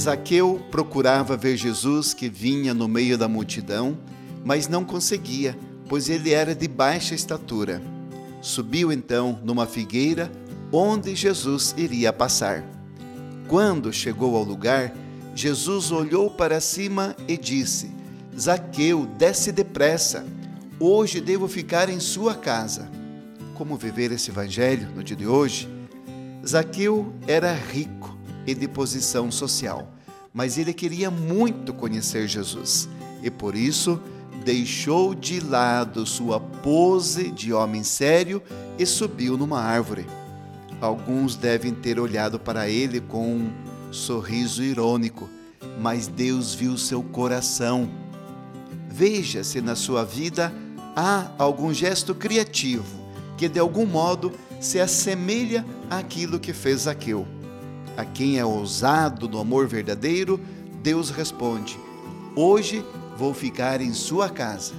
Zaqueu procurava ver Jesus que vinha no meio da multidão, mas não conseguia, pois ele era de baixa estatura. Subiu então numa figueira onde Jesus iria passar. Quando chegou ao lugar, Jesus olhou para cima e disse: Zaqueu, desce depressa. Hoje devo ficar em sua casa. Como viver esse evangelho no dia de hoje? Zaqueu era rico e de posição social, mas ele queria muito conhecer Jesus e por isso deixou de lado sua pose de homem sério e subiu numa árvore. Alguns devem ter olhado para ele com um sorriso irônico, mas Deus viu seu coração. Veja se na sua vida há algum gesto criativo que de algum modo se assemelha àquilo que fez Zaqueu. A quem é ousado no amor verdadeiro, Deus responde: Hoje vou ficar em sua casa.